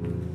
you